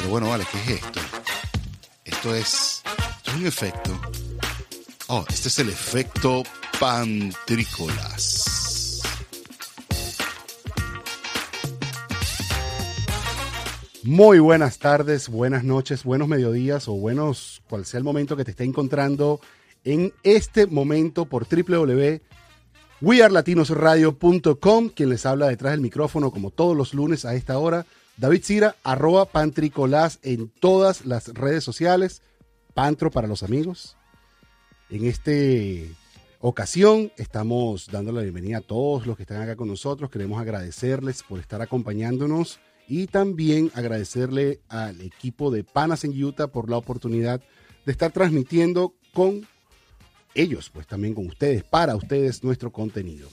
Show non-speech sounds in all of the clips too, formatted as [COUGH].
Pero bueno, vale, ¿qué es esto? Esto es, esto es un efecto. Oh, este es el efecto pantrícolas. Muy buenas tardes, buenas noches, buenos mediodías o buenos, cual sea el momento que te esté encontrando en este momento por www.wearlatinosradio.com. Quien les habla detrás del micrófono, como todos los lunes a esta hora, David Cira, arroba Pantricolás en todas las redes sociales. Pantro para los amigos. En esta ocasión estamos dando la bienvenida a todos los que están acá con nosotros. Queremos agradecerles por estar acompañándonos y también agradecerle al equipo de Panas en Utah por la oportunidad de estar transmitiendo con ellos, pues también con ustedes, para ustedes nuestro contenido.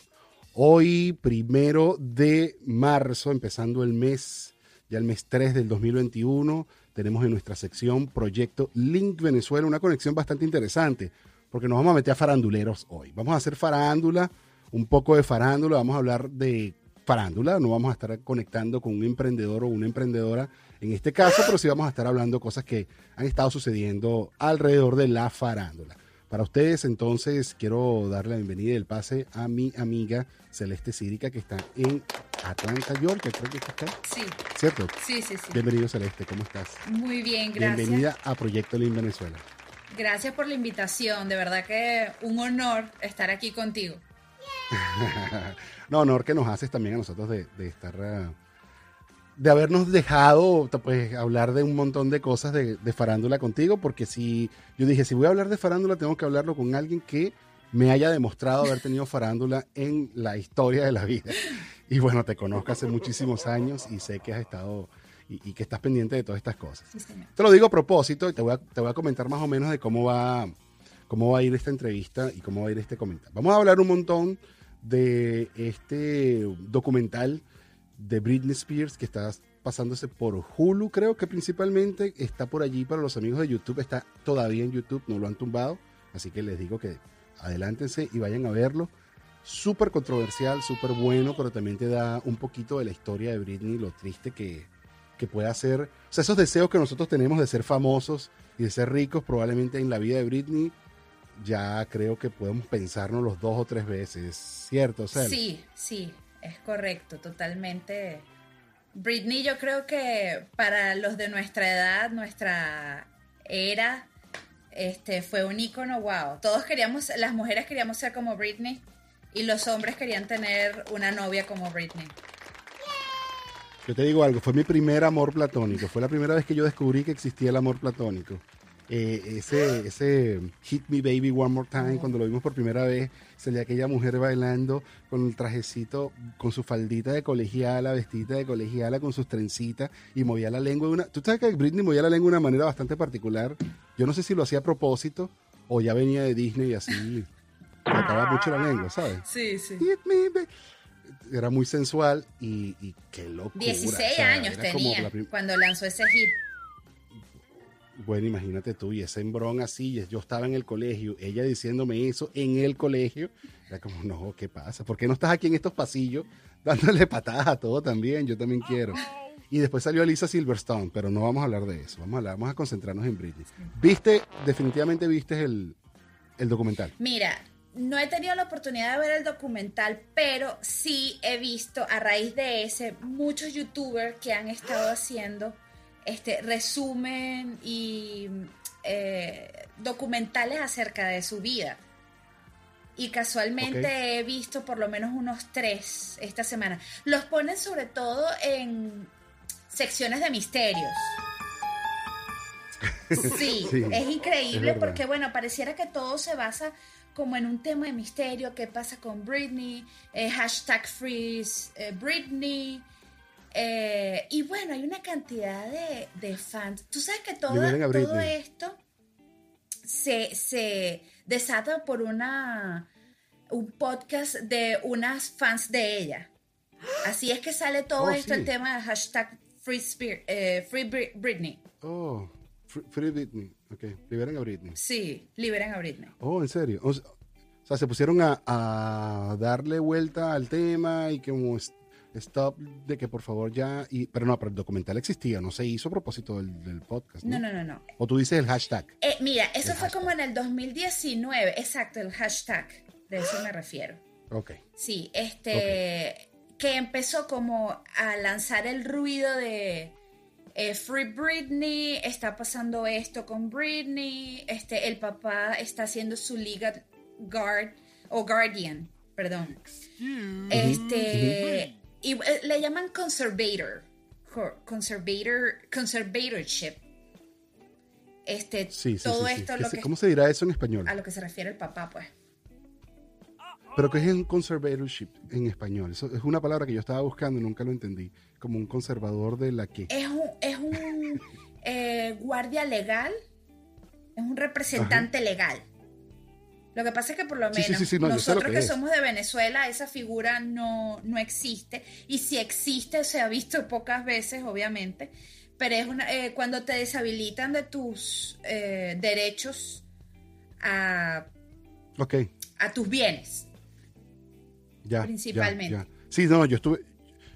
Hoy, primero de marzo, empezando el mes, ya el mes 3 del 2021, tenemos en nuestra sección Proyecto Link Venezuela una conexión bastante interesante, porque nos vamos a meter a faranduleros hoy. Vamos a hacer farándula, un poco de farándula, vamos a hablar de farándula, no vamos a estar conectando con un emprendedor o una emprendedora en este caso, pero sí vamos a estar hablando cosas que han estado sucediendo alrededor de la farándula. Para ustedes, entonces, quiero darle la bienvenida y el pase a mi amiga Celeste Círica, que está en Atlanta, Georgia, creo que está. Sí. ¿Cierto? Sí, sí, sí. Bienvenido, Celeste, ¿cómo estás? Muy bien, gracias. Bienvenida a Proyecto Link Venezuela. Gracias por la invitación, de verdad que un honor estar aquí contigo. [LAUGHS] no, honor que nos haces también a nosotros de, de estar, uh, de habernos dejado pues hablar de un montón de cosas de, de, farándula contigo, porque si yo dije, si voy a hablar de farándula, tengo que hablarlo con alguien que me haya demostrado haber tenido farándula en la historia de la vida. Y bueno, te conozco hace muchísimos años y sé que has estado y, y que estás pendiente de todas estas cosas. Sí. Te lo digo a propósito y te voy a, te voy a comentar más o menos de cómo va, cómo va a ir esta entrevista y cómo va a ir este comentario. Vamos a hablar un montón de este documental de Britney Spears que está pasándose por Hulu, creo que principalmente está por allí para los amigos de YouTube, está todavía en YouTube, no lo han tumbado, así que les digo que adelántense y vayan a verlo. Súper controversial, súper bueno, pero también te da un poquito de la historia de Britney, lo triste que, que puede hacer. O sea, esos deseos que nosotros tenemos de ser famosos y de ser ricos, probablemente en la vida de Britney, ya creo que podemos pensarnos los dos o tres veces, ¿cierto? O Sí, sí, es correcto, totalmente. Britney, yo creo que para los de nuestra edad, nuestra era, este, fue un ícono, wow. Todos queríamos, las mujeres queríamos ser como Britney y los hombres querían tener una novia como Britney. Yo te digo algo, fue mi primer amor platónico, fue la primera vez que yo descubrí que existía el amor platónico. Eh, ese, ese Hit Me Baby One More Time, cuando lo vimos por primera vez, salía aquella mujer bailando con el trajecito, con su faldita de colegiala, vestida de colegiala, con sus trencitas y movía la lengua de una... Tú sabes que Britney movía la lengua de una manera bastante particular. Yo no sé si lo hacía a propósito o ya venía de Disney y así tocaba mucho la lengua, ¿sabes? Sí, sí. Hit me, baby. Era muy sensual y, y qué locura. 16 o sea, años tenía prim- cuando lanzó ese hit. Bueno, imagínate tú, y ese embrón así, yo estaba en el colegio, ella diciéndome eso en el colegio, era como, no, ¿qué pasa? ¿Por qué no estás aquí en estos pasillos [LAUGHS] dándole patadas a todo también? Yo también quiero. Y después salió Lisa Silverstone, pero no vamos a hablar de eso, vamos a, hablar, vamos a concentrarnos en Britney. ¿Viste, definitivamente viste el, el documental? Mira, no he tenido la oportunidad de ver el documental, pero sí he visto a raíz de ese muchos youtubers que han estado haciendo este resumen y eh, documentales acerca de su vida. Y casualmente he visto por lo menos unos tres esta semana. Los ponen sobre todo en secciones de misterios. [LAUGHS] Sí, Sí, es increíble porque, bueno, pareciera que todo se basa como en un tema de misterio, qué pasa con Britney, eh, hashtag freeze eh, Britney. Eh, y bueno, hay una cantidad de, de fans. Tú sabes que todo, todo esto se, se desata por una un podcast de unas fans de ella. Así es que sale todo Oh, esto, sí. el tema de hashtag Free, Spirit- eh, Free Bri- Britney. Oh, Free, Free Britney. Ok, liberen a Britney. Sí, liberen a Britney. Oh, en serio. O sea, se pusieron a, a darle vuelta al tema y como stop, de que por favor ya. Y, pero no, pero el documental existía, no se hizo a propósito del, del podcast. No, no, no, no. O tú dices el hashtag. Eh, mira, eso fue como en el 2019, exacto, el hashtag, de eso me refiero. Ok. Sí, este, que empezó como a lanzar el ruido de eh, Free Britney, está pasando esto con Britney, este, el papá está haciendo su legal guard o guardian, perdón. Este, y eh, le llaman conservator, co- conservator, conservatorship. Este, Sí, sí, todo sí, esto ¿Qué lo que, ¿Cómo se dirá eso en español? a lo que se refiere el papá, pues. Pero que es un conservatorship en español. Eso es una palabra que yo estaba buscando y nunca lo entendí. Como un conservador de la que. Es un, es un [LAUGHS] eh, guardia legal, es un representante legal. Lo que pasa es que por lo sí, menos sí, sí, no, nosotros que somos de Venezuela, esa figura no, no existe. Y si existe, se ha visto pocas veces, obviamente. Pero es una, eh, cuando te deshabilitan de tus eh, derechos a, Ok, a tus bienes. ya. ya, Principalmente. ya. Sí, no, yo estuve.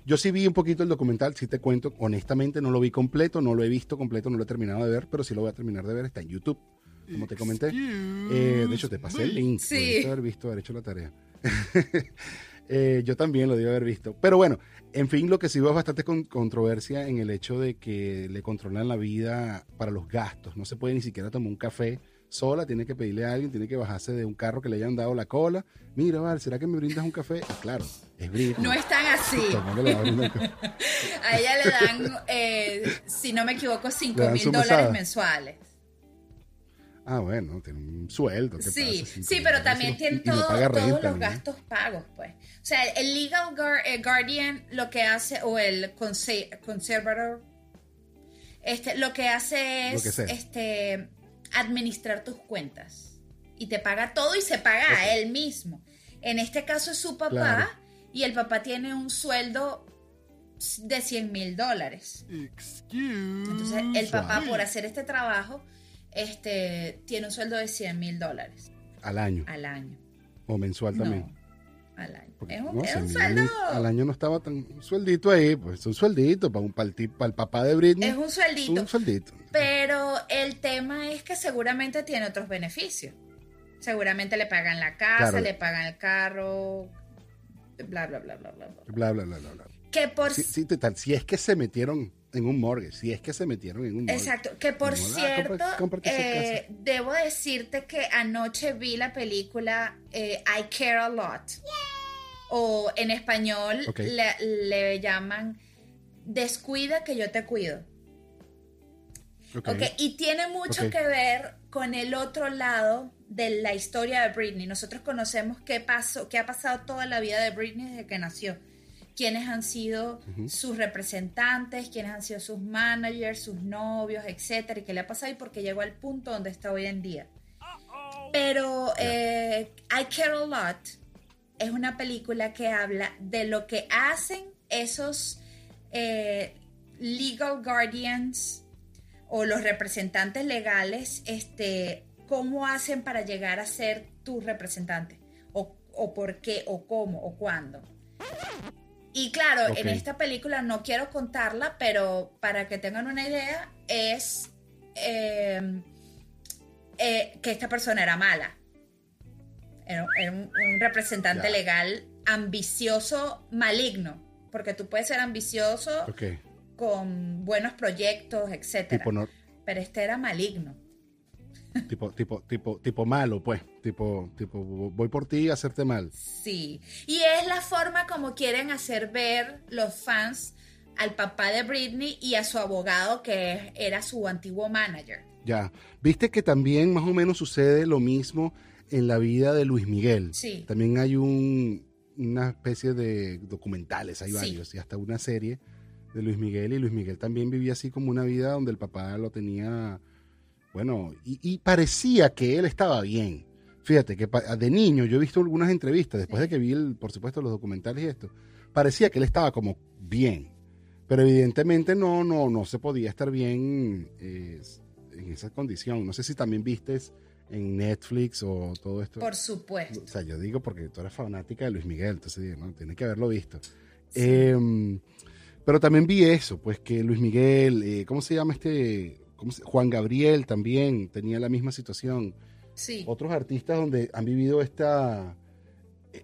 Yo sí vi un poquito el documental, sí te cuento. Honestamente, no lo vi completo, no lo he visto completo, no lo he terminado de ver, pero sí lo voy a terminar de ver. Está en YouTube, como te comenté. Eh, de hecho, te pasé el link. Sí. Debiste haber visto, haber hecho la tarea. [LAUGHS] Eh, yo también lo debí haber visto. Pero bueno, en fin, lo que sí veo es bastante con- controversia en el hecho de que le controlan la vida para los gastos. No se puede ni siquiera tomar un café sola, tiene que pedirle a alguien, tiene que bajarse de un carro que le hayan dado la cola. Mira, vale, ¿será que me brindas un café? Y claro, es Britney. No es tan así. [LAUGHS] ¿Cómo que le va [LAUGHS] a ella le dan, eh, si no me equivoco, 5 Le dan mil dólares mesada. mensuales. Ah, sí, tiene un sueldo. ¿qué Sí, pasa? Sí, pero también tiene no todos renta los gastos pagos, pues. O sea, el legal eh, guardian lo que hace, o el conse- conservator, este, lo que hace Lo es que este, administrar tus cuentas. Y te paga todo y se paga a él mismo. En este caso es su papá Claro. y el papá tiene un sueldo de 100 mil dólares. Entonces, el papá por hacer este trabajo, este, tiene un sueldo de 100 mil dólares Al año al año. o mensual también. No, al año. Porque, es un, no, es un 100 mil sueldo. al año no estaba tan un sueldito ahí, pues es un sueldito para un para el, para el papá de Britney. Es un es sueldito. un sueldito. Pero el tema es que seguramente tiene otros beneficios. Seguramente le pagan la casa, Claro. le pagan el carro, bla, bla, bla, bla, bla. bla. Bla bla bla bla bla. Que por Sí, sí, total, si es que se metieron en un mortgage, si es que se metieron en un mortgage. Exacto, que por ah, cierto, eh, debo decirte que anoche vi la película eh, I Care a Lot. O en español le, le llaman Descuida que yo te cuido. Ok. Ok, Y tiene mucho que ver con el otro lado de la historia de Britney. Nosotros conocemos qué pasó, qué ha pasado toda la vida de Britney desde que nació. Quiénes han sido sus representantes, quiénes han sido sus managers, sus novios, etcétera, y qué le ha pasado y por qué llegó al punto donde está hoy en día. Pero eh, I Care a Lot es una película que habla de lo que hacen esos eh, legal guardians o los representantes legales, este, cómo hacen para llegar a ser tus representantes, o, o por qué, o cómo, o cuándo. Y claro, en esta película no quiero contarla, pero para que tengan una idea, es eh, eh, que esta persona era mala. Era, era un, un representante legal ambicioso, maligno, porque tú puedes ser ambicioso con buenos proyectos, no, Pero este era maligno. Tipo, tipo, tipo, tipo malo, pues. Tipo, tipo, voy por ti a hacerte mal. Sí. Y es la forma como quieren hacer ver los fans al papá de Britney y a su abogado que era su antiguo manager. Ya. Viste que también más o menos sucede lo mismo en la vida de Luis Miguel. Sí. También hay un, una especie de documentales, hay Sí. varios, y hasta una serie de Luis Miguel. Y Luis Miguel también vivía así como una vida donde el papá lo tenía, bueno, y, y parecía que él estaba bien. Fíjate que de niño yo he visto algunas entrevistas, después de que vi, el, por supuesto, los documentales y esto, parecía que él estaba como bien. Pero evidentemente no, no, no se podía estar bien eh, en esa condición. No sé si también vistes en Netflix o todo esto. Por supuesto. O sea, yo digo porque tú eres fanática de Luis Miguel, entonces digo, no, tiene que haberlo visto. Em, pero también vi eso, pues que Luis Miguel, eh, ¿cómo se llama este? ¿Cómo se- Juan Gabriel también tenía la misma situación. Sí. Otros artistas donde han vivido esta... eh,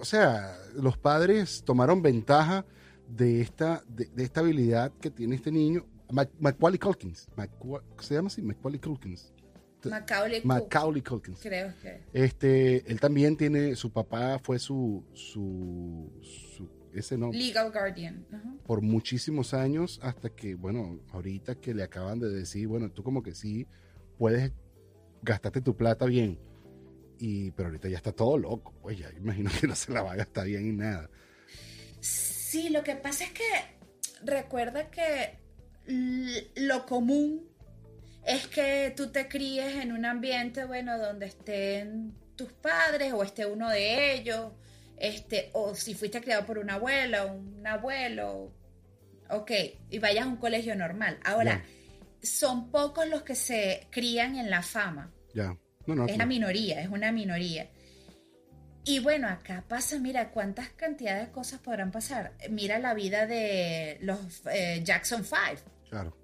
o sea, los padres tomaron ventaja de esta, de, de esta habilidad que tiene este niño. Mac- Macaulay Culkins. ¿Se llama así? Macaulay Culkins. Macaulay Macaulay Culkins. creo que. Este, él también tiene, su papá fue su, su, su- ese no, Legal Guardian. por muchísimos años hasta que, bueno, ahorita que le acaban de decir, bueno, tú como que sí puedes gastarte tu plata bien, y, pero ahorita ya está todo loco, pues ya imagino que no se la va a gastar bien y nada. Sí, lo que pasa es que recuerda que lo común es que tú te críes en un ambiente, bueno, donde estén tus padres o esté uno de ellos, este, o si fuiste criado por una abuela o un abuelo, ok, y vayas a un colegio normal. Ahora, son pocos los que se crían en la fama. Ya, no, no, Es la minoría, es una minoría. Y bueno, acá pasa, mira, cuántas cantidades de cosas podrán pasar. Mira la vida de los eh, Jackson Five, claro,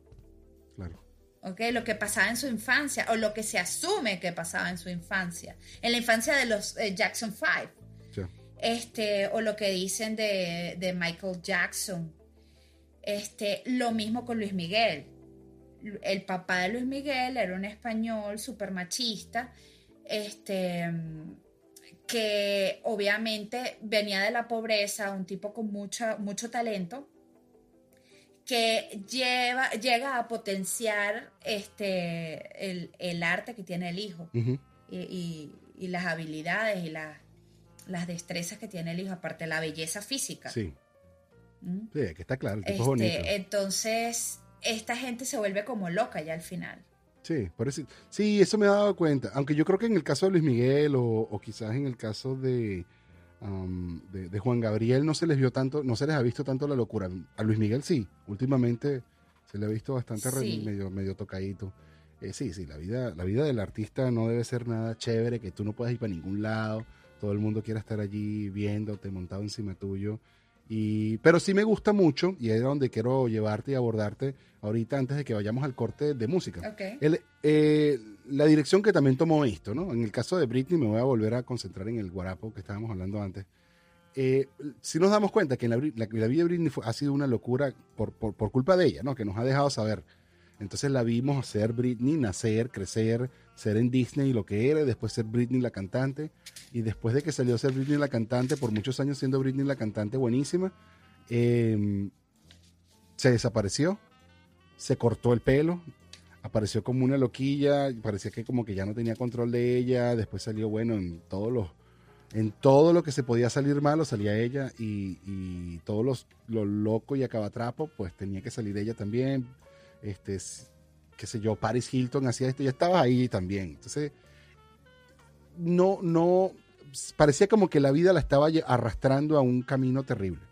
claro, ¿ok? Lo que pasaba en su infancia, o lo que se asume que pasaba en su infancia. En la infancia de los eh, Jackson Five, este, o lo que dicen de, de Michael Jackson. Este, lo mismo con Luis Miguel. El papá de Luis Miguel era un español súper machista, este, que obviamente venía de la pobreza, un tipo con mucho, mucho talento, que lleva, llega a potenciar este, el, el arte que tiene el hijo y, y- y las habilidades y las, las destrezas que tiene el hijo, aparte de la belleza física. sí, ¿Mm? sí, que está claro, el tipo es Este, bonito. entonces, esta gente se vuelve como loca ya al final. Sí, por eso, sí, eso me he dado cuenta. Aunque yo creo que en el caso de Luis Miguel o, o quizás en el caso de, am, de, de Juan Gabriel no se les vio tanto, no se les ha visto tanto la locura. A Luis Miguel sí, últimamente se le ha visto bastante re- Sí. medio, medio tocadito. Eh, sí, sí, la vida, la vida del artista no debe ser nada chévere, que tú no puedas ir para ningún lado, todo el mundo quiera estar allí viéndote, montado encima tuyo. Y, pero sí me gusta mucho, y es donde quiero llevarte y abordarte ahorita antes de que vayamos al corte de música. Ok. El- eh, la dirección que también tomó esto, ¿no? En el caso de Britney, me voy a volver a concentrar en el guarapo que estábamos hablando antes. Eh, si nos damos cuenta que en la, la- la vida de Britney fue- ha sido una locura por, por- por culpa de ella, ¿no? Que nos ha dejado saber. Entonces la vimos ser Britney, nacer, crecer, ser en Disney lo que era, después ser Britney la cantante. Y después de que salió a ser Britney la cantante, por muchos años siendo Britney la cantante buenísima, eh, se desapareció, se cortó el pelo, apareció como una loquilla, parecía que como que ya no tenía control de ella, después salió bueno en todos los en todo lo que se podía salir malo salía ella y, y todos los lo loco y acabatrapo pues tenía que salir ella también este qué sé yo Paris Hilton hacía esto ya estaba ahí también. Entonces no no parecía como que la vida la estaba arrastrando a un camino terrible.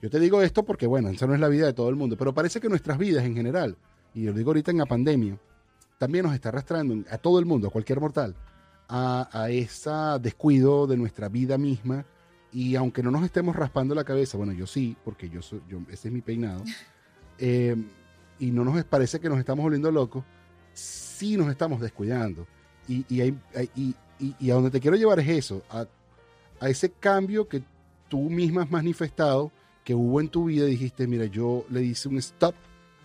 Yo te digo esto porque bueno esa no es la vida de todo el mundo pero parece que nuestras vidas en general y lo digo ahorita en la pandemia también nos está arrastrando a todo el mundo a cualquier mortal a, a ese descuido de nuestra vida misma. Y aunque no nos estemos raspando la cabeza, bueno, yo sí, porque yo yo, ese es mi peinado, [LAUGHS] eh, y no nos parece que nos estamos volviendo locos, sí nos estamos descuidando. Y, y, a donde te quiero llevar es eso, a, a ese cambio que tú misma has manifestado, que hubo en tu vida, dijiste, mira, yo le hice un stop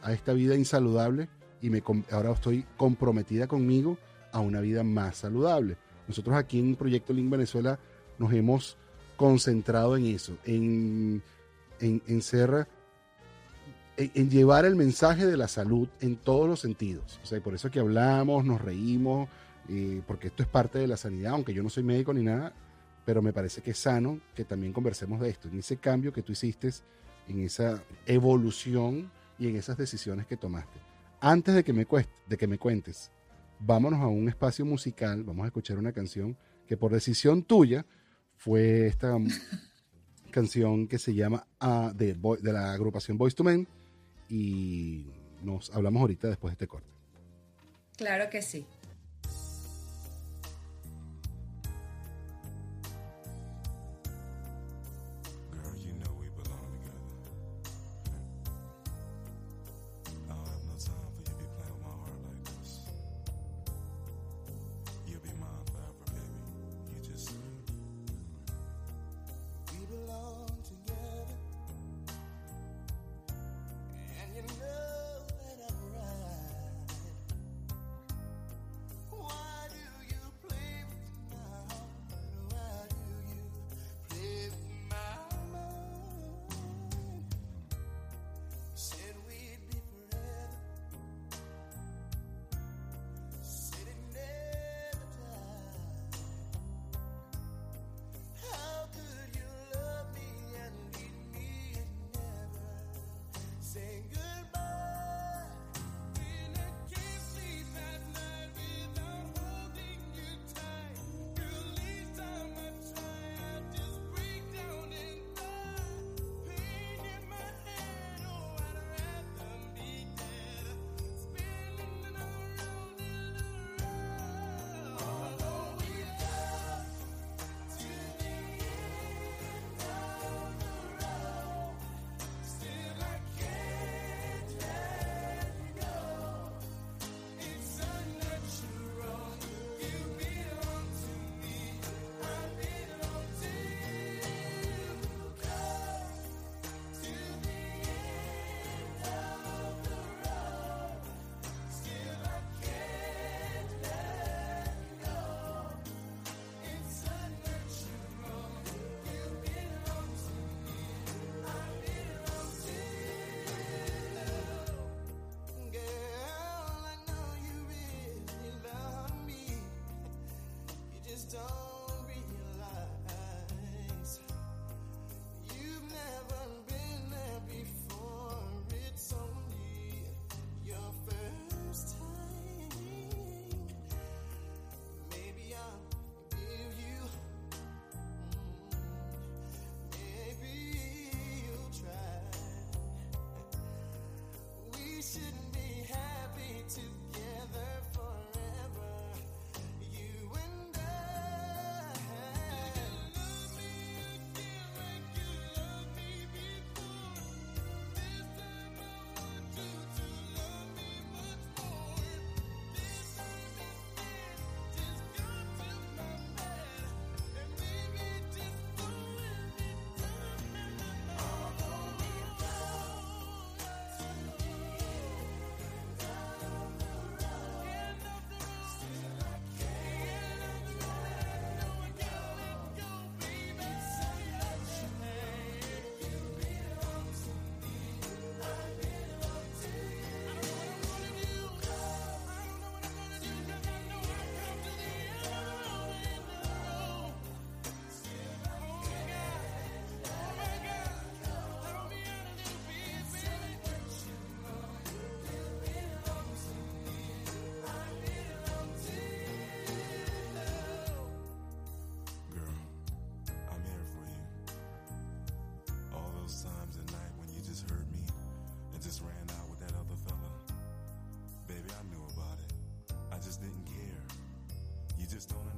a esta vida insaludable y me, ahora estoy comprometida conmigo a una vida más saludable. Nosotros aquí en Proyecto Link Venezuela nos hemos concentrado en eso, en, en, en ser, en, llevar el mensaje de la salud en todos los sentidos. O sea, por eso que hablamos, nos reímos, eh, porque esto es parte de la sanidad, aunque yo no soy médico ni nada, pero me parece que es sano que también conversemos de esto, en ese cambio que tú hiciste, en esa evolución y en esas decisiones que tomaste. Antes de que me, cueste, de que me cuentes, vámonos a un espacio musical, vamos a escuchar una canción que por decisión tuya fue esta [LAUGHS] canción que se llama ah, de, de la agrupación Boys to Men y nos hablamos ahorita después de este corte. Claro que sí.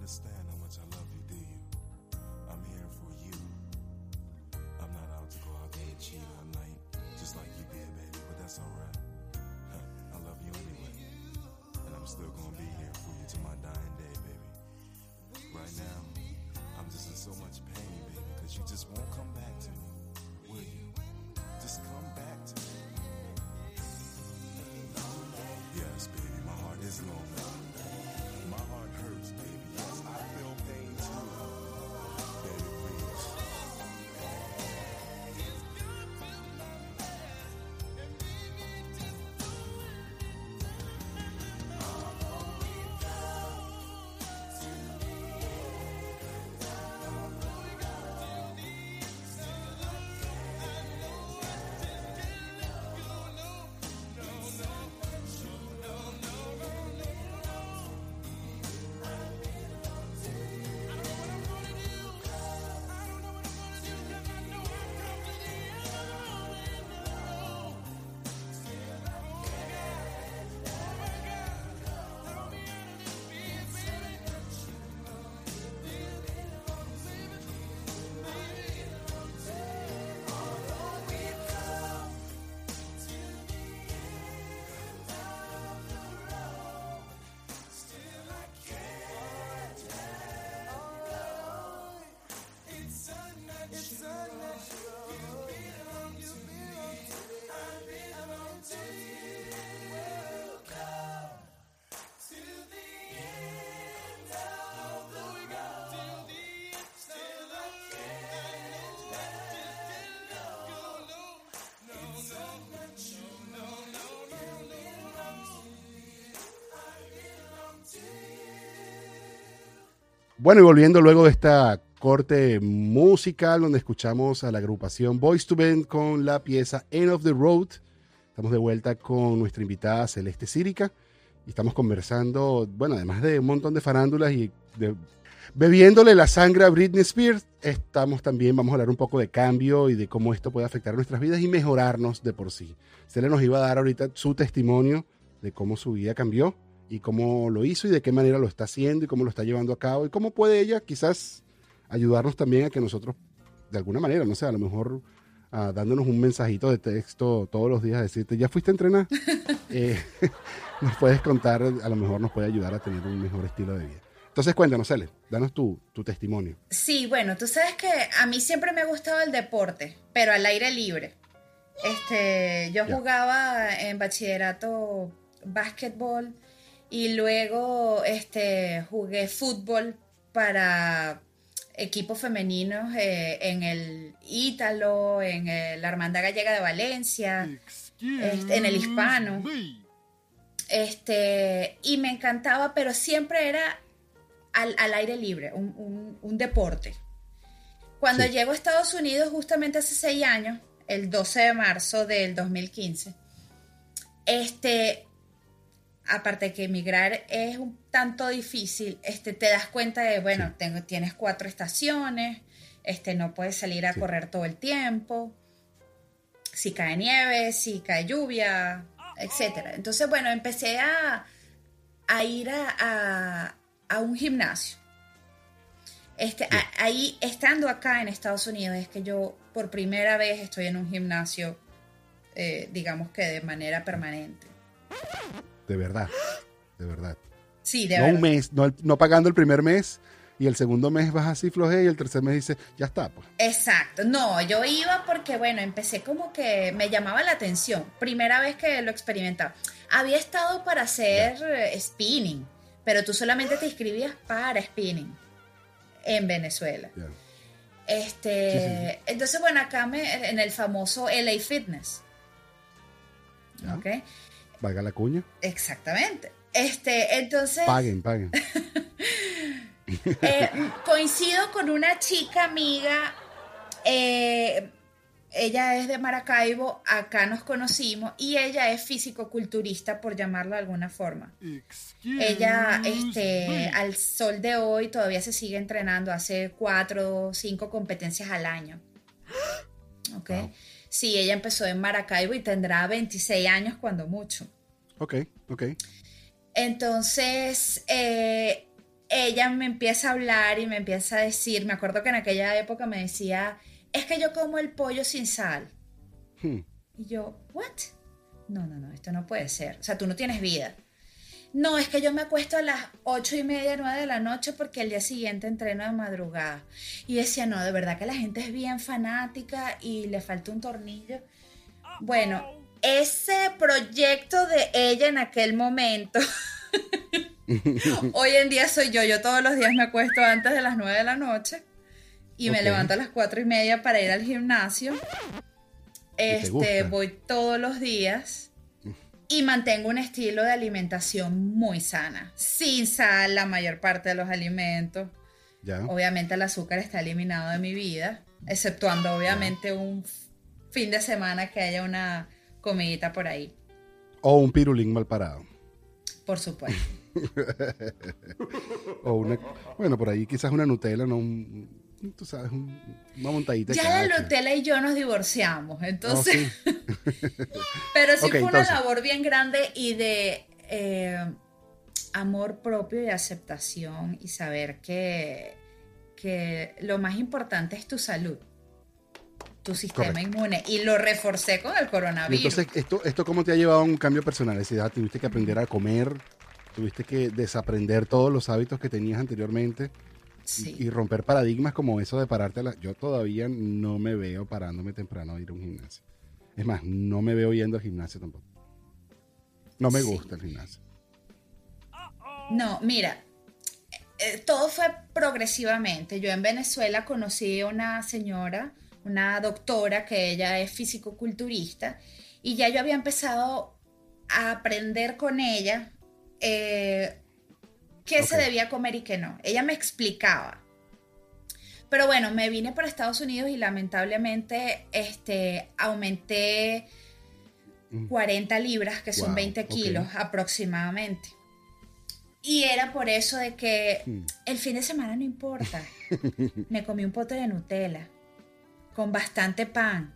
understand. Bueno, y volviendo luego de esta corte musical donde escuchamos a la agrupación Boys to Bend con la pieza End of the Road. Estamos de vuelta con nuestra invitada Celeste Círica y estamos conversando, bueno, además de un montón de farándulas y bebiéndole la sangre a Britney Spears, estamos también, vamos a hablar un poco de cambio y de cómo esto puede afectar nuestras vidas y mejorarnos de por sí. Celeste nos iba a dar ahorita su testimonio de cómo su vida cambió y cómo lo hizo y de qué manera lo está haciendo y cómo lo está llevando a cabo y cómo puede ella quizás ayudarnos también a que nosotros, de alguna manera, no sé, a lo mejor uh, dándonos un mensajito de texto todos los días, decirte, ¿ya fuiste a entrenar? [LAUGHS] eh, [LAUGHS] nos puedes contar, a lo mejor nos puede ayudar a tener un mejor estilo de vida. Entonces cuéntanos, Cele, danos tu, tu testimonio. Sí, bueno, tú sabes que a mí siempre me ha gustado el deporte, pero al aire libre. Este, yo jugaba en bachillerato básquetbol, y luego este, jugué fútbol para equipos femeninos eh, en el Ítalo, en la Hermandad Gallega de Valencia, este, en el Hispano. Este, y me encantaba, pero siempre era al, aire libre, un, deporte. Cuando llego a Estados Unidos, justamente hace seis años, el 12 de marzo del 2015, este, aparte de que emigrar es un tanto difícil, este, te das cuenta de, bueno, tengo, tienes cuatro estaciones, este, no puedes salir a correr todo el tiempo, si cae nieve, si cae lluvia, etcétera. Entonces, bueno, empecé a, a ir a, a- a un gimnasio. Este, ahí, estando acá en Estados Unidos, es que yo por primera vez estoy en un gimnasio, eh, digamos que de manera permanente. De verdad. De verdad. Sí, de no verdad. un mes, no, no pagando el primer mes y el segundo mes vas así floje y el tercer mes dice, ya está, pues. Exacto, no, yo iba porque, bueno, empecé como que me llamaba la atención. Primera vez que lo experimentaba. Había estado para hacer eh, spinning, pero tú solamente te inscribías para spinning en Venezuela. Ya. Este, Sí, sí, entonces, bueno, acá me, en el famoso LA Fitness. Ya. ¿Ok? Valga la cuña. Exactamente. Este, entonces. Paguen, paguen. [LAUGHS] Eh, coincido con una chica amiga, eh, ella es de Maracaibo, acá nos conocimos y ella es físico-culturista, por llamarlo de alguna forma. Ella, este, al sol de hoy todavía se sigue entrenando, hace cuatro o cinco competencias al año. [GASPS] ¿Ok? Wow. Sí, ella empezó en Maracaibo y tendrá 26 años cuando mucho. Ok, ok. Entonces, eh, ella me empieza a hablar y me empieza a decir, me acuerdo que en aquella época me decía, es que yo como el pollo sin sal. Hmm. Y yo, ¿what? No, no, no, esto no puede ser. O sea, tú no tienes vida. No, es que yo me acuesto a las ocho y media, nueve de la noche porque el día siguiente entreno de madrugada. Y decía, no, de verdad que la gente es bien fanática y le falta un tornillo. Bueno, ese proyecto de ella en aquel momento, [LAUGHS] hoy en día soy yo. Yo todos los días me acuesto antes de las nueve de la noche y me levanto a las cuatro y media para ir al gimnasio. te Este, voy todos los días y mantengo un estilo de alimentación muy sana, sin sal la mayor parte de los alimentos. Ya. Obviamente el azúcar está eliminado de mi vida, exceptuando obviamente un fin de semana que haya una comidita por ahí, O un pirulín mal parado. por supuesto. [LAUGHS] O una, bueno, por ahí quizás una Nutella, no un, tú sabes, un- una montadita. de Ya la. Nutella y yo nos divorciamos, entonces, sí. [LAUGHS] pero sí Ok, fue una entonces. labor bien grande y de eh, amor propio y aceptación y saber que, que lo más importante es tu salud, tu sistema Correcto. inmune y lo reforcé con el Y coronavirus. entonces, ¿esto, ¿esto cómo te ha llevado a un cambio de personalidad? ¿Tuviste que aprender a comer? ¿Tuviste que desaprender todos los hábitos que tenías anteriormente? Sí. Y, y romper paradigmas como eso de pararte a la... Yo todavía no me veo parándome temprano a ir a un gimnasio. Es más, no me veo yendo al gimnasio tampoco. No me Sí. gusta el gimnasio. No, mira, eh, todo fue progresivamente. Yo en Venezuela conocí a una señora, una doctora, que ella es físico-culturista, y ya yo había empezado a aprender con ella eh, qué se debía comer y qué no. Ella me explicaba. Pero bueno, me vine para Estados Unidos y lamentablemente este, aumenté Mm. 40 libras, que son Wow, 20 ok. kilos aproximadamente. Y era por eso de que Mm. el fin de semana no importa. [LAUGHS] Me comí un pote de Nutella con bastante pan.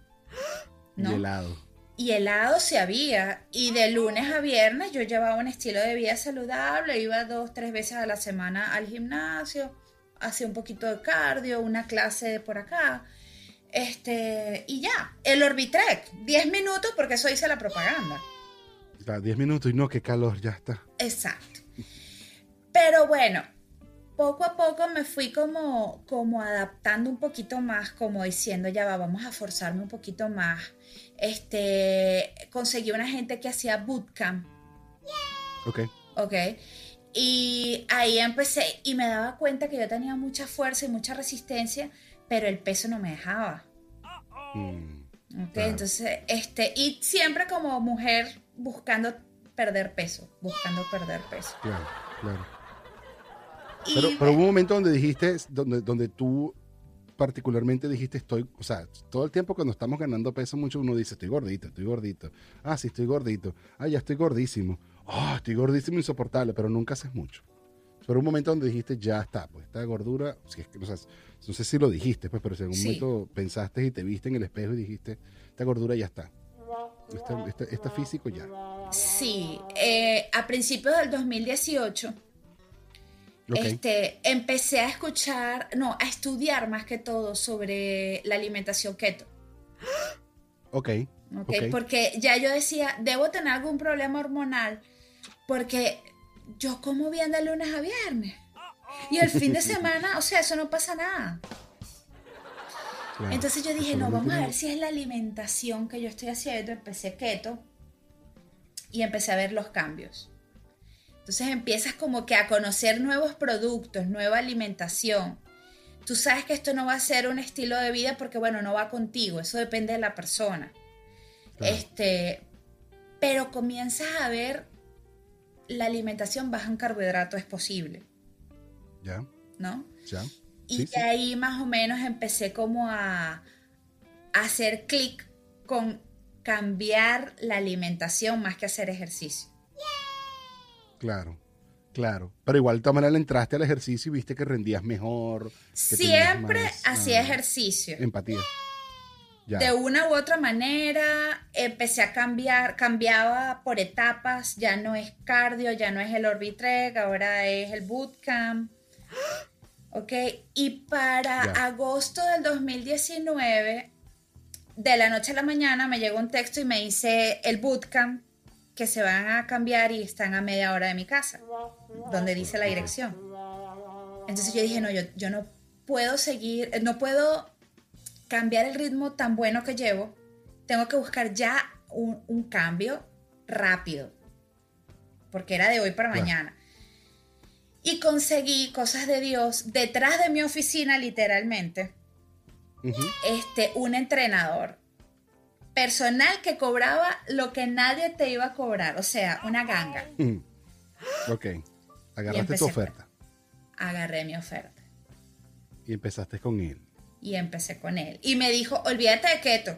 ¿no? Y helado. Y helado se había. Y de lunes a viernes yo llevaba un estilo de vida saludable. Iba dos, tres veces a la semana al gimnasio. Hacía un poquito de cardio, una clase por acá. Este, y ya. El Orbitrek, 10 minutos porque eso hice la propaganda. O sea, 10 minutos y no, qué calor, ya está. Exacto. Pero bueno, poco a poco me fui como, como adaptando un poquito más, como diciendo, ya va, vamos a forzarme un poquito más. Este, conseguí una gente que hacía bootcamp, Ok. ¿ok? Y ahí empecé y me daba cuenta que yo tenía mucha fuerza y mucha resistencia, pero el peso no me dejaba. Mm, ¿ok? Entonces, este, y siempre como mujer buscando perder peso, buscando perder peso. claro, claro. Y Pero, pero hubo un momento donde dijiste, donde, donde tú particularmente dijiste estoy, o sea, todo el tiempo cuando estamos ganando peso mucho uno dice estoy gordito, estoy gordito. Ah, sí, estoy gordito. Ah, ya estoy gordísimo. Ah, estoy gordísimo, insoportable, pero nunca haces mucho. Pero un momento donde dijiste ya está, pues esta gordura, si es que, o sea, no sé si lo dijiste, pues, pero si en algún Sí. momento pensaste y te viste en el espejo y dijiste esta gordura ya está. Este, este- este físico ya. Sí, eh, a principios del 2018 Este, empecé a escuchar, no, a estudiar más que todo sobre la alimentación keto. Ok. ¿ok? Ok. Porque ya yo decía, debo tener algún problema hormonal porque yo como bien de lunes a viernes. Y el fin de [LAUGHS] semana, o sea, eso no pasa nada. claro. Entonces yo dije, no, vamos a ver si es la alimentación que yo estoy haciendo. Empecé keto y empecé a ver los cambios. Entonces empiezas como que a conocer nuevos productos, nueva alimentación. Tú sabes que esto no va a ser un estilo de vida porque, bueno, no va contigo, eso depende de la persona. Claro. Este, pero comienzas a ver la alimentación baja en carbohidratos es posible, Ya, ¿no? ya. Y Sí, de sí. ahí más o menos empecé como a, a hacer clic con cambiar la alimentación más que hacer ejercicio. Claro, claro. Pero igual de todas maneras entraste al ejercicio y viste que rendías mejor. que Siempre más, hacía ah, ejercicio. Empatía. Ya. De una u otra manera empecé a cambiar, cambiaba por etapas, ya no es cardio, ya no es el Orbitrek, ahora es el bootcamp. [GASPS] Ok, y para Ya. agosto del 2019, de la noche a la mañana me llegó un texto y me dice el bootcamp que se van a cambiar y están a media hora de mi casa, donde dice la dirección. Entonces yo dije, no, yo, yo no puedo seguir, no puedo cambiar el ritmo tan bueno que llevo. Tengo que buscar ya un, un cambio rápido, porque era de hoy para mañana. Y conseguí cosas de Dios detrás de mi oficina, literalmente, este, un entrenador personal que cobraba lo que nadie te iba a cobrar, o sea, una ganga. Ujú. Ok. Agarraste tu oferta Agarré mi oferta y empezaste con él. y empecé con él. Y me dijo, olvídate de keto.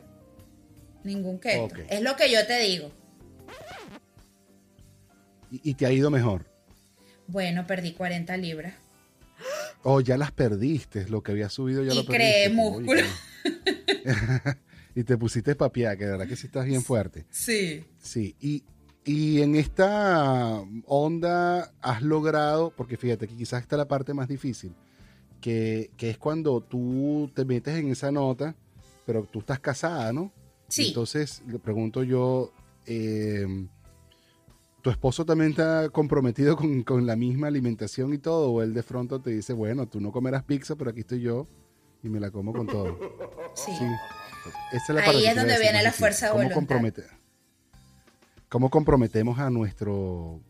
Ningún keto. Es lo que yo te digo. Y, y te ha ido mejor. Bueno, perdí 40 libras. Oh, ya las perdiste. Lo que había subido ya Y lo perdiste. creé Oye, músculo. [LAUGHS] y te pusiste papiá, que de verdad que sí estás bien fuerte. Sí. Sí, y, y en esta onda has logrado, porque fíjate que quizás está la parte más difícil, que, que es cuando tú te metes en esa nota, pero tú estás casada, ¿no? Sí. Entonces, le pregunto yo, eh, ¿tu esposo también está comprometido con, con la misma alimentación y todo? ¿O él de pronto te dice, bueno, tú no comerás pizza, pero aquí estoy yo y me la como con todo? sí. Sí. Esa es la Ahí es donde viene la fuerza de ¿Cómo voluntad. compromete- ¿Cómo comprometemos a nuestro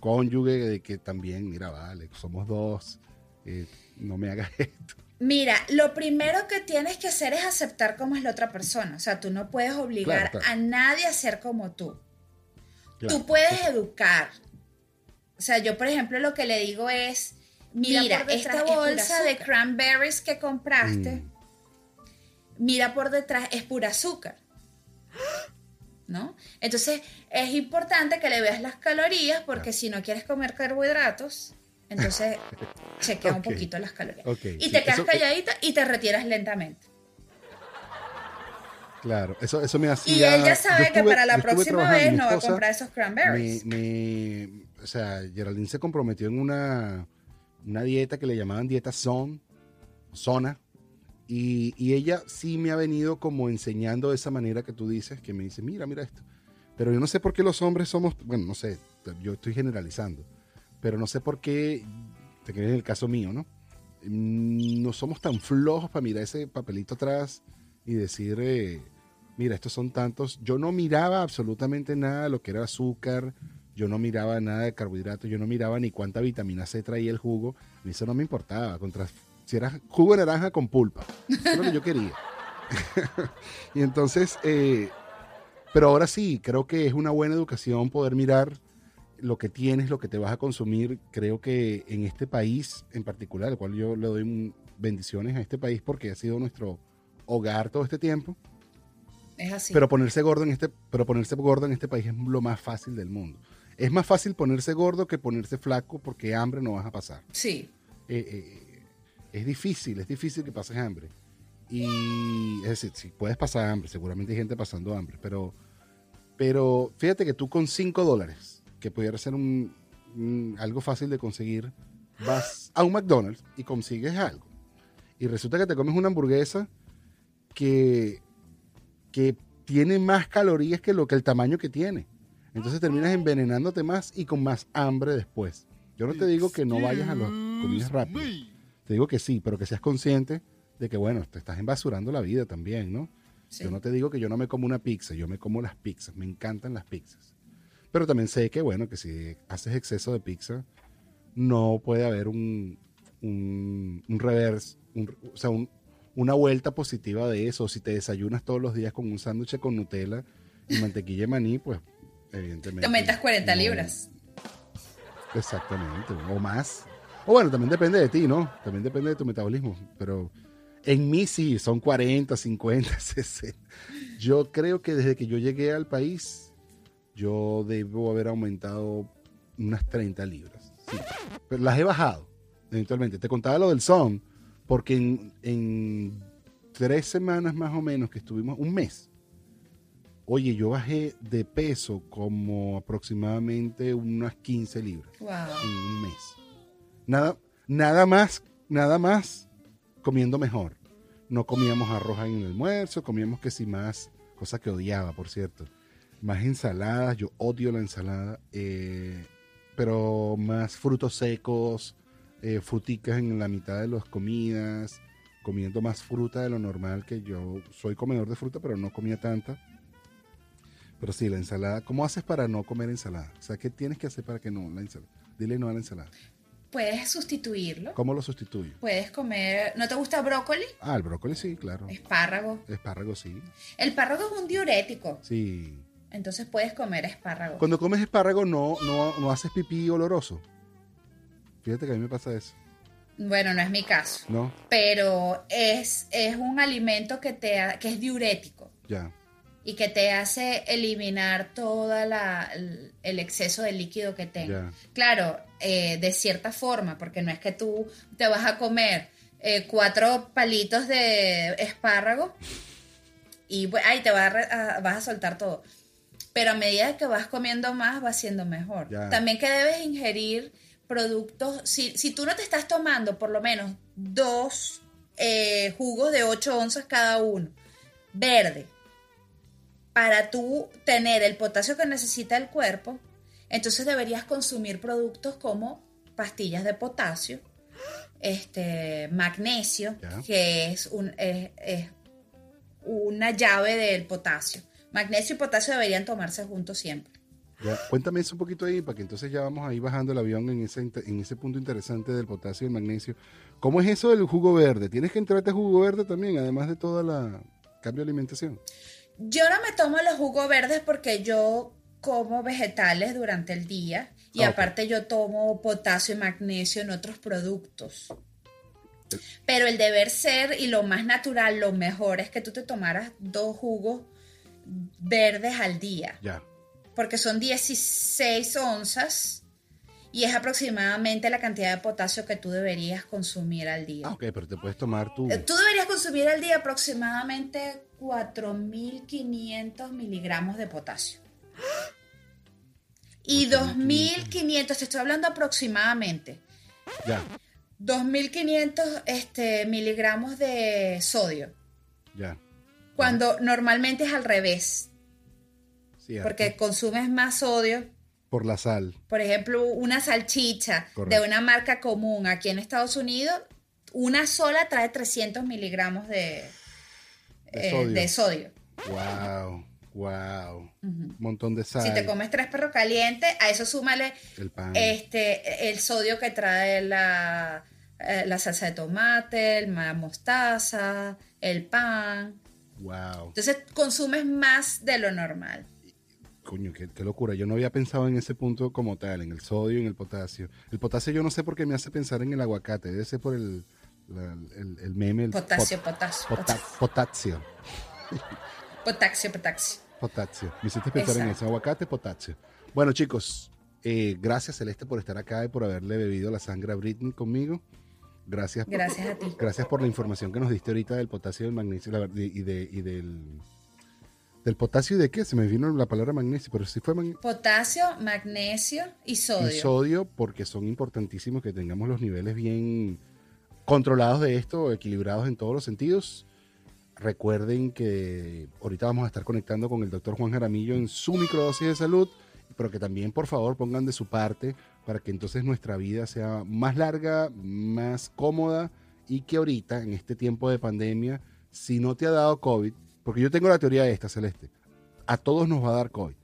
cónyuge de que también, mira, vale, somos dos, eh, no me hagas [LAUGHS] esto? Mira, lo primero que tienes que hacer es aceptar cómo es la otra persona. O sea, tú no puedes obligar Claro, claro. a nadie a ser como tú. Claro. Tú puedes educar. O sea, yo, por ejemplo, lo que le digo es, Mira, esta bolsa de azúcar". cranberries que compraste, Mm. Mira por detrás, es pura azúcar. ¿No? Entonces, es importante que le veas las calorías porque si no quieres comer carbohidratos, entonces [LAUGHS] chequea un poquito las calorías. Y sí, te quedas eso- calladita y te retiras lentamente. Claro, eso, eso me hacía... Y él ya sabe que para la próxima vez no va a comprar esos cranberries. O sea, Geraldine se comprometió en una, una dieta que le llamaban dieta zone, zona, y, ella sí me ha venido como enseñando de esa manera que tú dices, que me dice, mira, mira esto. Pero yo no sé por qué los hombres somos, bueno, no sé, yo estoy generalizando, pero no sé por qué, te quedé en el caso mío, ¿no? Mm, No somos tan flojos para mirar ese papelito atrás y decir, eh, mira, estos son tantos. Yo no miraba absolutamente nada de lo que era azúcar, yo no miraba nada de carbohidratos, yo no miraba ni cuánta vitamina C traía el jugo, a mí eso no me importaba. Contra, si era jugo de naranja con pulpa, eso es lo que yo quería. [LAUGHS] y entonces, eh, pero ahora sí, creo que es una buena educación poder mirar lo que tienes, lo que te vas a consumir. Creo que en este país en particular, al cual yo le doy bendiciones a este país porque ha sido nuestro hogar todo este tiempo. Es así. Pero ponerse gordo en este, pero ponerse gordo en este país es lo más fácil del mundo. Es más fácil ponerse gordo que ponerse flaco porque hambre no vas a pasar. sí. Eh, eh, es difícil, es difícil que pases hambre. Y es decir, si puedes pasar hambre, seguramente hay gente pasando hambre, pero Pero fíjate que tú con 5 dólares, que pudiera ser un, un- algo fácil de conseguir, vas a un McDonald's y consigues algo. Y resulta que te comes una hamburguesa que, que tiene más calorías que lo que el tamaño que tiene. Entonces terminas envenenándote más y con más hambre después. Yo no te digo que no vayas a las comidas rápidas. Te digo que sí, pero que seas consciente de que, bueno, te estás embasurando la vida también, ¿no? Sí. Yo no te digo que yo no me como una pizza, yo me como las pizzas, me encantan las pizzas. Pero también sé que, bueno, que si haces exceso de pizza, no puede haber un, un, un reverse, un- o sea, un- una vuelta positiva de eso. Si te desayunas todos los días con un sándwich con Nutella y mantequilla de maní, pues evidentemente... Te aumentas 40 no- libras. Exactamente, o más. O bueno, también depende de ti, ¿no? También depende de tu metabolismo. Pero en mí sí, son 40, 50, 60. Yo creo que desde que yo llegué al país, yo debo haber aumentado unas 30 libras. Sí. Pero las he bajado, eventualmente. Te contaba lo del son, porque en, en tres semanas más o menos que estuvimos, un mes, oye, yo bajé de peso como aproximadamente unas 15 libras Wow. en un mes. Nada, nada más, nada más comiendo mejor. No comíamos arroz en el almuerzo, comíamos que si más, cosa que odiaba, por cierto. Más ensaladas, yo odio la ensalada, eh, pero más frutos secos, eh, fruticas en la mitad de las comidas, comiendo más fruta de lo normal, que yo soy comedor de fruta, pero no comía tanta. Pero sí, la ensalada, ¿cómo haces para no comer ensalada? O sea, ¿qué tienes que hacer para que no la ensalada? Dile no a la ensalada. Puedes sustituirlo. ¿Cómo lo sustituyo? Puedes comer. ¿No te gusta brócoli? Ah, el brócoli sí, claro. Espárrago. Espárrago sí. El espárrago es un diurético. Sí. Entonces puedes comer espárrago. Cuando comes espárrago no, no, no haces pipí oloroso. Fíjate que a mí me pasa eso, Bueno, no es mi caso. ¿no? Pero es, es un alimento que, te, que es diurético Ya. Y que te hace eliminar todo el, el exceso de líquido que tenga. Claro, eh, de cierta forma, porque no es que tú te vas a comer eh, cuatro palitos de espárrago y ahí te vas a, re- a- vas a soltar todo. Pero a medida que vas comiendo más, va siendo mejor. También que debes ingerir productos, si, si tú no te estás tomando por lo menos dos eh, jugos de 8 onzas cada uno, verde, para tú tener el potasio que necesita el cuerpo, entonces deberías consumir productos como pastillas de potasio, este, magnesio, que es, un, es, es una llave del potasio. Magnesio y potasio deberían tomarse juntos siempre. Ya. Cuéntame eso un poquito ahí, para que entonces ya vamos ahí bajando el avión en ese, en ese punto interesante del potasio y el magnesio. ¿Cómo es eso del jugo verde? ¿Tienes que entrarte jugo verde también, además de toda la cambio de alimentación? Yo no me tomo los jugos verdes porque yo como vegetales durante el día y Ah, aparte yo tomo potasio y magnesio en otros productos. Pero el deber ser y lo más natural, lo mejor es que tú te tomaras dos jugos verdes al día, Ya. porque son 16 onzas y es aproximadamente la cantidad de potasio que tú deberías consumir al día. Ah, ok, pero te puedes tomar tu... Eh, Tú deberías consumir al día aproximadamente 4.500 miligramos de potasio. Y 2.500, te estoy hablando aproximadamente, Ya, 2.500 este, miligramos de sodio, ya. cuando normalmente es al revés, Cierto. porque consumes más sodio. Por la sal. Por ejemplo, una salchicha Correcto. de una marca común aquí en Estados Unidos, una sola trae 300 miligramos de, De eh, sodio. de sodio. Wow, wow. Un montón de sal. Si te comes tres perros calientes, a eso súmale el pan. este, el sodio que trae la, eh, la salsa de tomate, el- la mostaza, el pan. Wow. Entonces consumes más de lo normal. Coño, qué, qué locura. Yo no había pensado en ese punto como tal, en el sodio y en el potasio. El potasio yo no sé por qué me hace pensar en el aguacate. Debe ser por el, la- el, el meme. El Potasio, pot- potasio, pota- potasio. potasio, [LAUGHS] potasio. Potasio. Me hiciste pensar en eso. Aguacate, potasio. Bueno, chicos, eh, gracias Celeste por estar acá y por haberle bebido la sangre a Britney conmigo. Gracias. por- Gracias a ti. Gracias por la información que nos diste ahorita del potasio y del magnesio la y, de, y del, ¿Del potasio y de qué? Se me vino la palabra magnesio, pero si fue magnesio. Potasio, magnesio y sodio. Y sodio, porque son importantísimos que tengamos los niveles bien controlados de esto, equilibrados en todos los sentidos. Recuerden que ahorita vamos a estar conectando con el doctor Juan Jaramillo en su microdosis de salud, pero que también por favor pongan de su parte para que entonces nuestra vida sea más larga, más cómoda y que ahorita, en este tiempo de pandemia, si no te ha dado COVID, porque yo tengo la teoría de esta, Celeste, a todos nos va a dar COVID.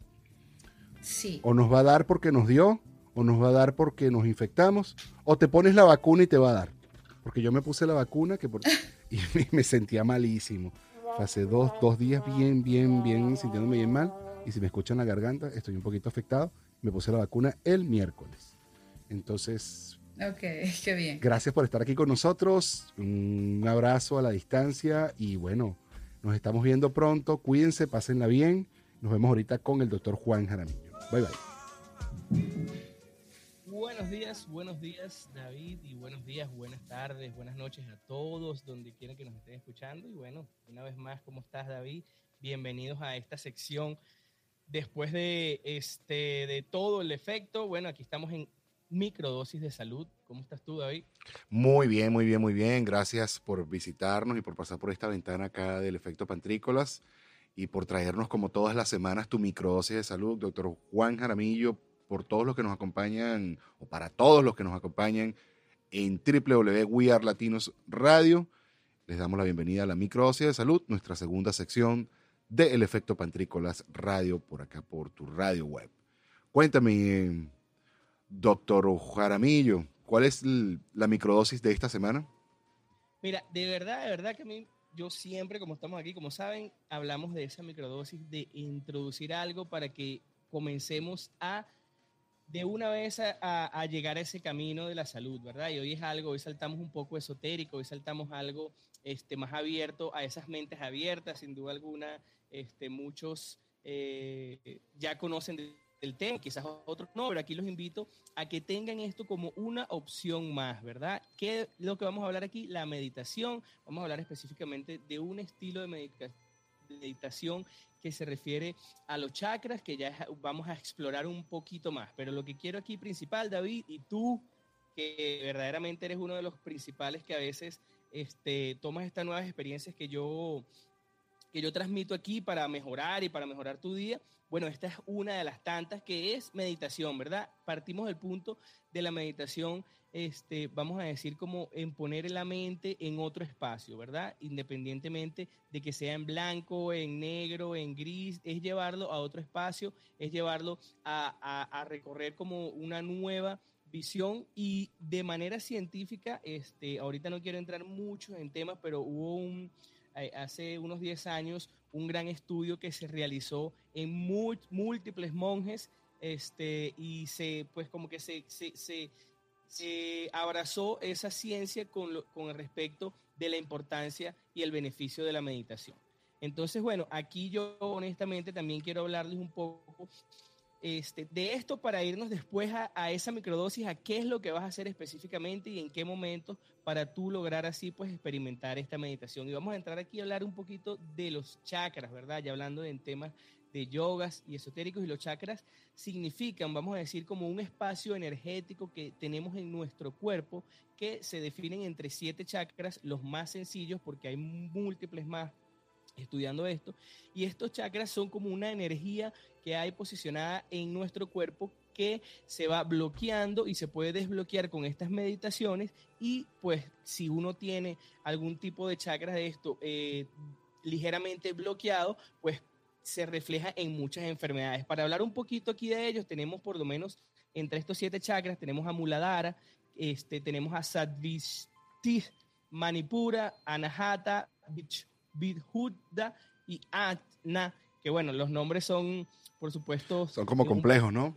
Sí. O nos va a dar porque nos dio, o nos va a dar porque nos infectamos, o te pones la vacuna y te va a dar. Porque yo me puse la vacuna que por... [LAUGHS] y me, sentía malísimo. Pasé dos, dos días bien, bien, bien, sintiéndome bien mal. Y si me escuchan la garganta, estoy un poquito afectado. Me puse la vacuna el miércoles. Entonces, Ok, [LAUGHS] qué bien. Gracias por estar aquí con nosotros. Un abrazo a la distancia y bueno, nos estamos viendo pronto. Cuídense, pásenla bien. Nos vemos ahorita con el doctor Juan Jaramillo. Bye bye. Buenos días, buenos días David y buenos días, buenas tardes, buenas noches a todos donde quiera que nos estén escuchando. Y bueno, una vez más, ¿cómo estás David? Bienvenidos a esta sección. Después de, este, de todo el efecto, bueno, aquí estamos en microdosis de salud. ¿Cómo estás tú, David? Muy bien, muy bien, muy bien. Gracias por visitarnos y por pasar por esta ventana acá del efecto pantrícolas y por traernos como todas las semanas tu microdosis de salud, doctor Juan Jaramillo, por todos los que nos acompañan o para todos los que nos acompañan en Radio. Les damos la bienvenida a la microdosis de salud, nuestra segunda sección de El Efecto Pantrícolas Radio por acá, por tu radio web. Cuéntame, Doctor Jaramillo, ¿cuál es la microdosis de esta semana? Mira, de verdad, de verdad que a mí, yo siempre, como estamos aquí, como saben, hablamos de esa microdosis, de introducir algo para que comencemos a, de una vez a, llegar a ese camino de la salud, ¿verdad? Y hoy es algo, hoy saltamos un poco esotérico, hoy saltamos algo este, más abierto, a esas mentes abiertas, sin duda alguna, este, muchos eh, ya conocen el tema, quizás otros no, pero aquí los invito a que tengan esto como una opción más, ¿verdad? ¿Qué es lo que vamos a hablar aquí? La meditación. Vamos a hablar específicamente de un estilo de meditación que se refiere a los chakras, que ya vamos a explorar un poquito más. Pero lo que quiero aquí principal, David, y tú, que verdaderamente eres uno de los principales que a veces este, tomas estas nuevas experiencias que yo, que yo transmito aquí para mejorar y para mejorar tu día, bueno, esta es una de las tantas que es meditación, ¿verdad? Partimos del punto de la meditación, este, vamos a decir como en poner la mente en otro espacio, ¿verdad? Independientemente de que sea en blanco, en negro, en gris, es llevarlo a otro espacio, es llevarlo a, recorrer como una nueva visión y de manera científica, este, ahorita no quiero entrar mucho en temas, pero hubo eh, hace unos 10 años un gran estudio que se realizó en múltiples monjes este, y se, pues como que se, se, abrazó esa ciencia con, con el respecto de la importancia y el beneficio de la meditación. Entonces, bueno, aquí yo honestamente también quiero hablarles un poco este, de esto para irnos después a, esa microdosis, a qué es lo que vas a hacer específicamente y en qué momento para tú lograr así pues experimentar esta meditación. Y vamos a entrar aquí a hablar un poquito de los chakras, ¿verdad? Ya hablando en temas de yogas y esotéricos y los chakras significan, vamos a decir, como un espacio energético que tenemos en nuestro cuerpo que se definen entre siete chakras, los más sencillos porque hay múltiples más estudiando esto. Y estos chakras son como una energía que hay posicionada en nuestro cuerpo que se va bloqueando y se puede desbloquear con estas meditaciones. Y pues si uno tiene algún tipo de chakra de esto eh, ligeramente bloqueado, pues se refleja en muchas enfermedades. Para hablar un poquito aquí de ellos, tenemos por lo menos entre estos siete chakras, tenemos a Muladhara, este, tenemos a Sadvishti, Manipura, Anahata, Vidhuda y Atna, que bueno, los nombres son, por supuesto... Son como complejos, ¿no?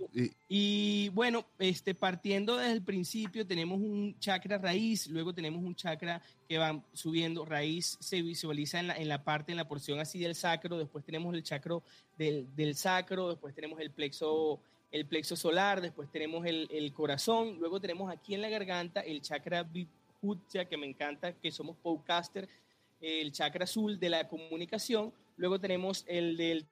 Y, bueno, este, partiendo desde el principio, tenemos un chakra raíz, luego tenemos un chakra que va subiendo, raíz se visualiza en la, en la parte, en la porción así del sacro, después tenemos el chakra del, del sacro, después tenemos el plexo el plexo solar, después tenemos el, el, corazón, luego tenemos aquí en la garganta el chakra Vidhuja, que me encanta, que somos podcaster, el chakra azul de la comunicación, luego tenemos el del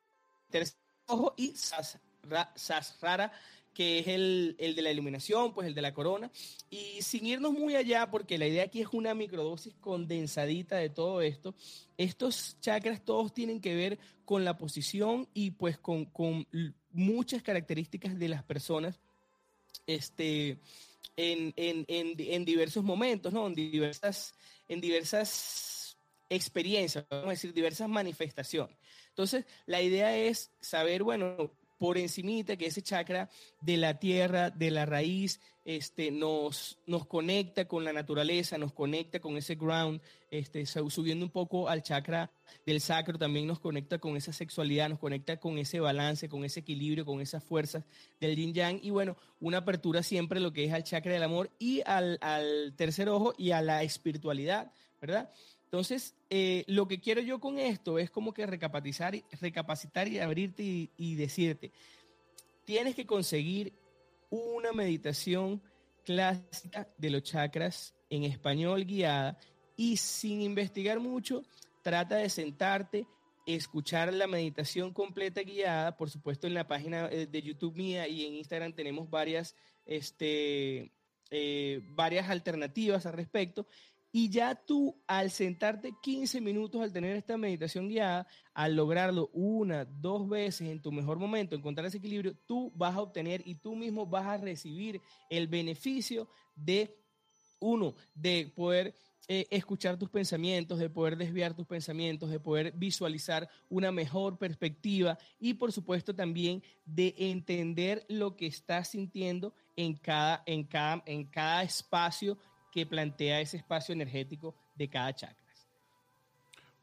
tercer ojo y Sasrara, que es el, el, de la iluminación, pues el de la corona. Y sin irnos muy allá, porque la idea aquí es una microdosis condensadita de todo esto, estos chakras todos tienen que ver con la posición y pues con, con muchas características de las personas este, en, en, en, en, diversos momentos, ¿no? En diversas, en diversas experiencias, vamos a decir, diversas manifestaciones. Entonces, la idea es saber, bueno, por encimita, que ese chakra de la tierra, de la raíz, este, nos, nos conecta con la naturaleza, nos conecta con ese ground, este, subiendo un poco al chakra del sacro, también nos conecta con esa sexualidad, nos conecta con ese balance, con ese equilibrio, con esas fuerzas del yin yang. Y bueno, una apertura siempre lo que es al chakra del amor y al, al tercer ojo y a la espiritualidad, ¿verdad? Entonces, eh, lo que quiero yo con esto es como que recapacitar, recapacitar y abrirte y, decirte, tienes que conseguir una meditación clásica de los chakras en español guiada y sin investigar mucho, trata de sentarte, escuchar la meditación completa guiada, por supuesto en la página eh, de YouTube mía y en Instagram tenemos varias, este, eh, varias alternativas al respecto y ya tú, al sentarte 15 minutos, al tener esta meditación guiada, al lograrlo una, dos veces en tu mejor momento, encontrar ese equilibrio, tú vas a obtener y tú mismo vas a recibir el beneficio de, uno, de poder eh, escuchar tus pensamientos, de poder desviar tus pensamientos, de poder visualizar una mejor perspectiva y por supuesto también de entender lo que estás sintiendo en cada, en cada, en cada espacio que plantea ese espacio energético de cada chakra.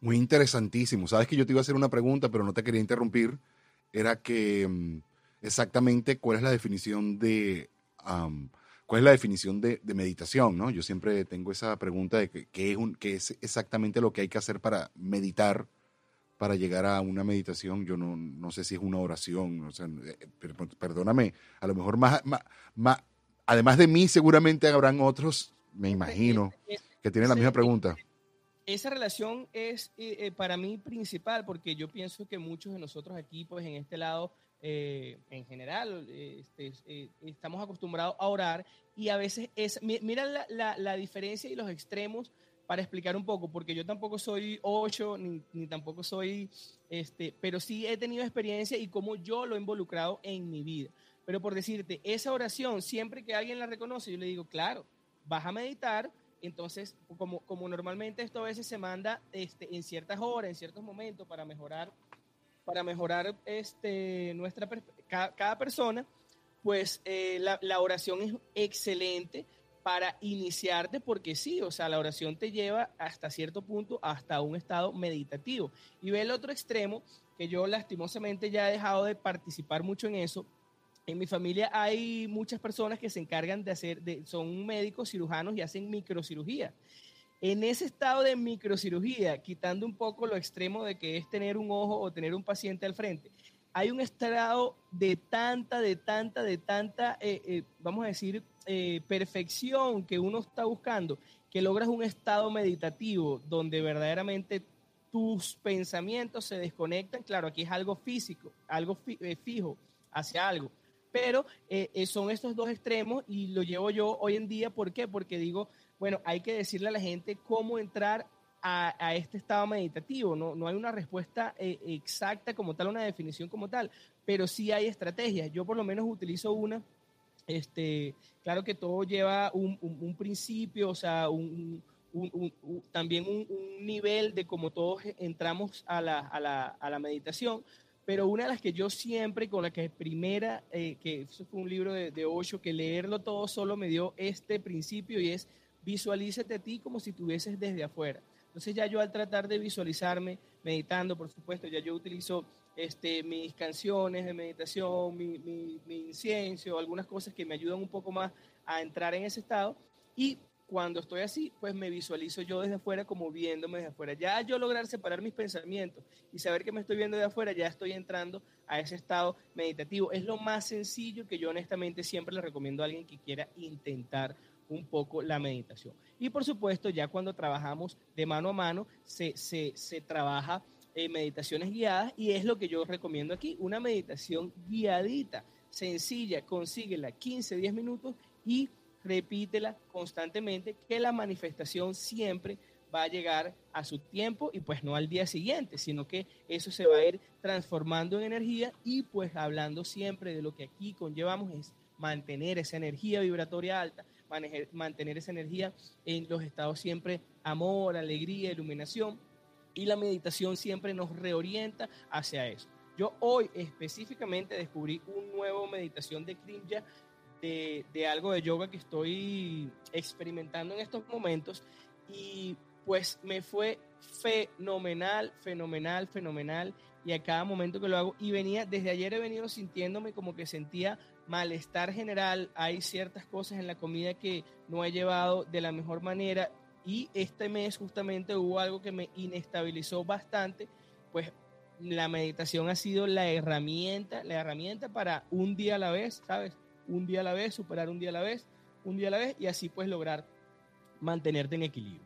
Muy interesantísimo. Sabes que yo te iba a hacer una pregunta, pero no te quería interrumpir. Era que mm, exactamente cuál es la definición de cuál es la definición de, meditación, ¿no? Yo siempre tengo esa pregunta de qué es, un, es exactamente lo que hay que hacer para meditar, para llegar a una meditación. Yo no, no sé si es una oración, o sea, eh, perdóname, a lo mejor más, más, además de mí seguramente habrán otros me imagino, que tiene la misma pregunta. Esa relación es eh, eh, para mí principal porque yo pienso que muchos de nosotros aquí, pues en este lado, eh, en general, este, estamos acostumbrados a orar y a veces es, mira la, la, diferencia y los extremos para explicar un poco, porque yo tampoco soy ocho, ni, ni, tampoco soy, este, pero sí he tenido experiencia y cómo yo lo he involucrado en mi vida. Pero por decirte, esa oración, siempre que alguien la reconoce, yo le digo, claro, vas a meditar, entonces, como, como normalmente esto a veces se manda este, en ciertas horas, en ciertos momentos para mejorar, para mejorar este, nuestra, cada, persona, pues eh, la, la, oración es excelente para iniciarte porque sí, o sea, la oración te lleva hasta cierto punto, hasta un estado meditativo. Y ve el otro extremo, que yo lastimosamente ya he dejado de participar mucho en eso, en mi familia hay muchas personas que se encargan de hacer, de, son médicos cirujanos y hacen microcirugía. En ese estado de microcirugía, quitando un poco lo extremo de que es tener un ojo o tener un paciente al frente, hay un estado de tanta, de tanta, de tanta, eh, eh, vamos a decir, eh, perfección que uno está buscando, que logras un estado meditativo donde verdaderamente tus pensamientos se desconectan. Claro, aquí es algo físico, algo fijo hacia algo pero eh, eh, son estos dos extremos y lo llevo yo hoy en día. ¿Por qué? Porque digo, bueno, hay que decirle a la gente cómo entrar a, este estado meditativo. No, no hay una respuesta eh, exacta como tal, una definición como tal, pero sí hay estrategias. Yo por lo menos utilizo una. Este, claro que todo lleva un, principio, o sea, también un, nivel de cómo todos entramos a la, a la, a la meditación, pero una de las que yo siempre, con la que primera, eh, que eso fue un libro de, de ocho, que leerlo todo solo me dio este principio y es visualízate a ti como si tuvieses desde afuera. Entonces ya yo al tratar de visualizarme, meditando, por supuesto, ya yo utilizo este, mis canciones de meditación, mi, mi, mi incienso, algunas cosas que me ayudan un poco más a entrar en ese estado y cuando estoy así, pues me visualizo yo desde afuera como viéndome desde afuera. Ya yo lograr separar mis pensamientos y saber que me estoy viendo de afuera, ya estoy entrando a ese estado meditativo. Es lo más sencillo que yo honestamente siempre le recomiendo a alguien que quiera intentar un poco la meditación. Y por supuesto, ya cuando trabajamos de mano a mano, se, se, se trabaja eh, meditaciones guiadas y es lo que yo recomiendo aquí, una meditación guiadita, sencilla, consíguela 15, 10 minutos y repítela constantemente, que la manifestación siempre va a llegar a su tiempo y pues no al día siguiente, sino que eso se va a ir transformando en energía y pues hablando siempre de lo que aquí conllevamos es mantener esa energía vibratoria alta, mantener esa energía en los estados siempre amor, alegría, iluminación y la meditación siempre nos reorienta hacia eso. Yo hoy específicamente descubrí un nuevo meditación de Krimja de, algo de yoga que estoy experimentando en estos momentos. Y pues me fue fenomenal, fenomenal, fenomenal. Y a cada momento que lo hago y venía, desde ayer he venido sintiéndome como que sentía malestar general, hay ciertas cosas en la comida que no he llevado de la mejor manera. Y este mes justamente hubo algo que me inestabilizó bastante, pues la meditación ha sido la herramienta, la herramienta para un día a la vez, ¿sabes? Un día a la vez, superar un día a la vez, un día a la vez y así pues lograr mantenerte en equilibrio.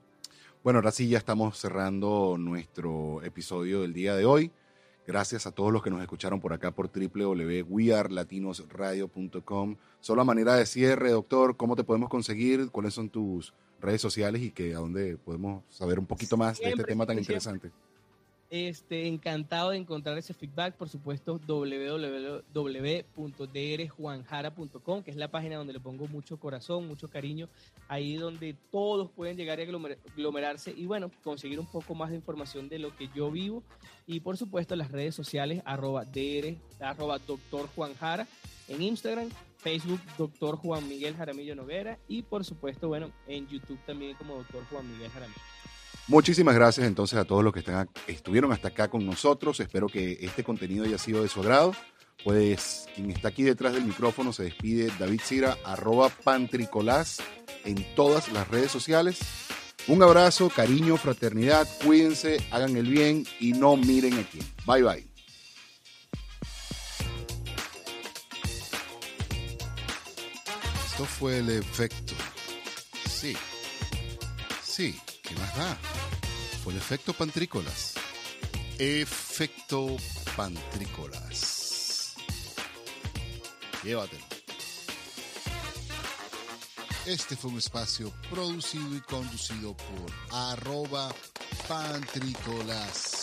Bueno, ahora sí ya estamos cerrando nuestro episodio del día de hoy. Gracias a todos los que nos escucharon por acá por www.wearlatinosradio.com. Solo a manera de cierre, doctor, ¿cómo te podemos conseguir? ¿Cuáles son tus redes sociales y que a dónde podemos saber un poquito más de este tema tan interesante? Este, encantado de encontrar ese feedback, por supuesto, www.drjuanjara.com, que es la página donde le pongo mucho corazón, mucho cariño, ahí donde todos pueden llegar a aglomerarse y bueno, conseguir un poco más de información de lo que yo vivo y por supuesto las redes sociales arroba dr, arroba doctor Juan Jara en Instagram, Facebook doctor Juan Miguel Jaramillo Noguera y por supuesto, bueno, en YouTube también como doctor Juan Miguel Jaramillo. Muchísimas gracias entonces a todos los que están, estuvieron hasta acá con nosotros. Espero que este contenido haya sido de su agrado. Pues quien está aquí detrás del micrófono se despide David Cira, arroba pantricolás en todas las redes sociales. Un abrazo, cariño, fraternidad, cuídense, hagan el bien y no miren aquí. Bye bye. Esto fue el efecto. Sí. Sí. ¿Qué más da? Fue el efecto pantrícolas. Efecto pantrícolas. Llévatelo. Este fue un espacio producido y conducido por arroba pantrícolas.